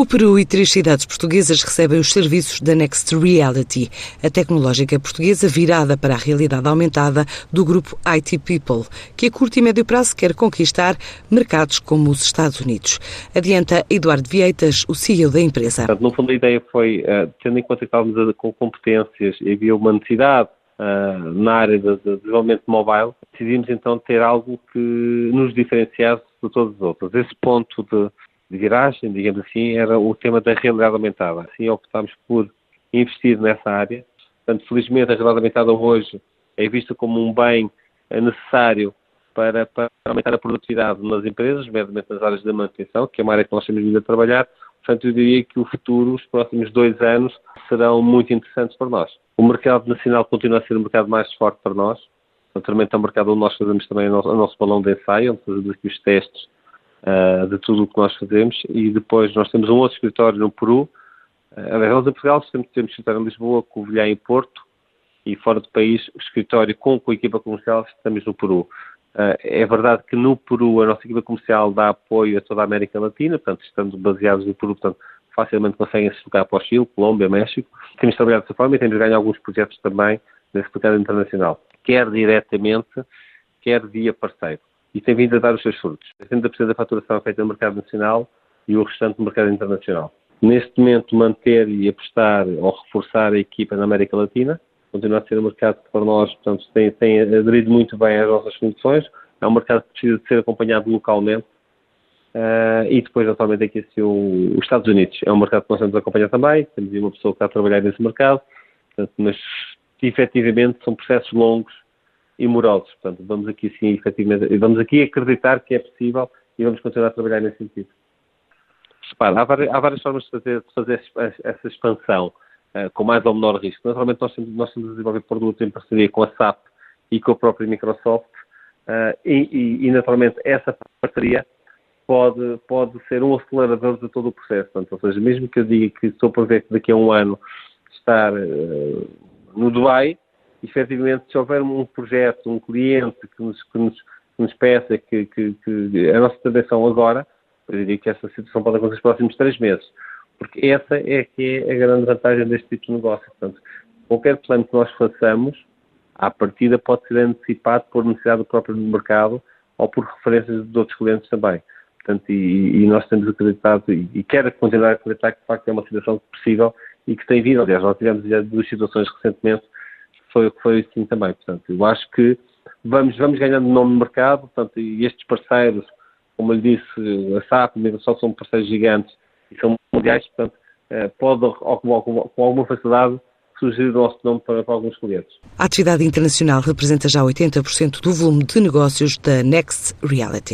O Peru e três cidades portuguesas recebem os serviços da Next Reality, a tecnológica portuguesa virada para a realidade aumentada do grupo IT People, que a curto e médio prazo quer conquistar mercados como os Estados Unidos. Adianta Eduardo Vieitas, o CEO da empresa. no fundo, a ideia foi, uh, tendo em conta que estávamos com competências e havia uma necessidade uh, na área de, de desenvolvimento mobile, decidimos então ter algo que nos diferenciasse de todos os outros. Esse ponto de de viragem, digamos assim, era o tema da realidade aumentada. Assim optámos por investir nessa área. Portanto, felizmente a realidade aumentada hoje é vista como um bem necessário para, para aumentar a produtividade nas empresas, nomeadamente nas áreas da manutenção, que é uma área que nós temos vindo a trabalhar. Portanto, eu diria que o futuro, os próximos dois anos, serão muito interessantes para nós. O mercado nacional continua a ser o mercado mais forte para nós. Naturalmente é um mercado onde nós fazemos também o nosso, o nosso balão de ensaio, onde fazemos aqui os testes uh, de tudo o que nós fazemos e depois nós temos um outro escritório no Peru. Uh, nós em Portugal temos, temos escritório em Lisboa, Covilhã e Porto e fora do país o escritório com, com a equipa comercial estamos no Peru. Uh, é verdade que no Peru a nossa equipa comercial dá apoio a toda a América Latina, portanto, estando baseados no Peru, portanto, facilmente conseguem se deslocar para o Chile, Colômbia, México. Temos trabalhado dessa forma e temos ganho alguns projetos também nesse mercado internacional, quer diretamente, quer via parceiro e tem vindo a dar os seus frutos. 70% da faturação é feita no mercado nacional e o restante no mercado internacional. Neste momento, manter e apostar ou reforçar a equipa na América Latina continua a ser um mercado que para nós portanto, tem, tem aderido muito bem às nossas funções. É um mercado que precisa de ser acompanhado localmente. Uh, e depois, atualmente, aqui assim, o, os Estados Unidos. É um mercado que nós temos a acompanhar também. Temos uma pessoa que está a trabalhar nesse mercado. Portanto, mas, efetivamente, são processos longos e morosos. Portanto, vamos aqui sim, efetivamente, vamos aqui acreditar que é possível e vamos continuar a trabalhar nesse sentido. Repara, há várias, há várias formas de fazer, de fazer essa expansão uh, com mais ou menor risco. Naturalmente, nós temos, nós temos a produtos em parceria com a SAP e com a própria Microsoft uh, e, e, e, naturalmente, essa parceria pode, pode ser um acelerador de todo o processo. Portanto, ou seja, mesmo que eu diga que estou para ver que daqui a um ano estar uh, no Dubai, efetivamente, se houver um projeto, um cliente que nos, que nos, que nos peça que, que, que, a nossa intervenção agora, eu diria que essa situação pode acontecer nos próximos três meses. Porque essa é que é a grande vantagem deste tipo de negócio. Portanto, qualquer plano que nós façamos, à partida pode ser antecipado por necessidade do próprio mercado ou por referências de outros clientes também. Portanto, e, e nós temos acreditado, e, e quero continuar a acreditar que de facto é uma situação possível e que tem vindo. Aliás, nós tivemos duas situações recentemente foi, foi assim também. Portanto, eu acho que vamos, vamos ganhando nome no mercado, portanto, e estes parceiros, como eu disse, a SAP, a Microsoft são parceiros gigantes e são mundiais, portanto, eh, pode, com alguma facilidade, surgir o nosso nome para, para, alguns clientes. A atividade internacional representa já 80% do volume de negócios da Next Reality.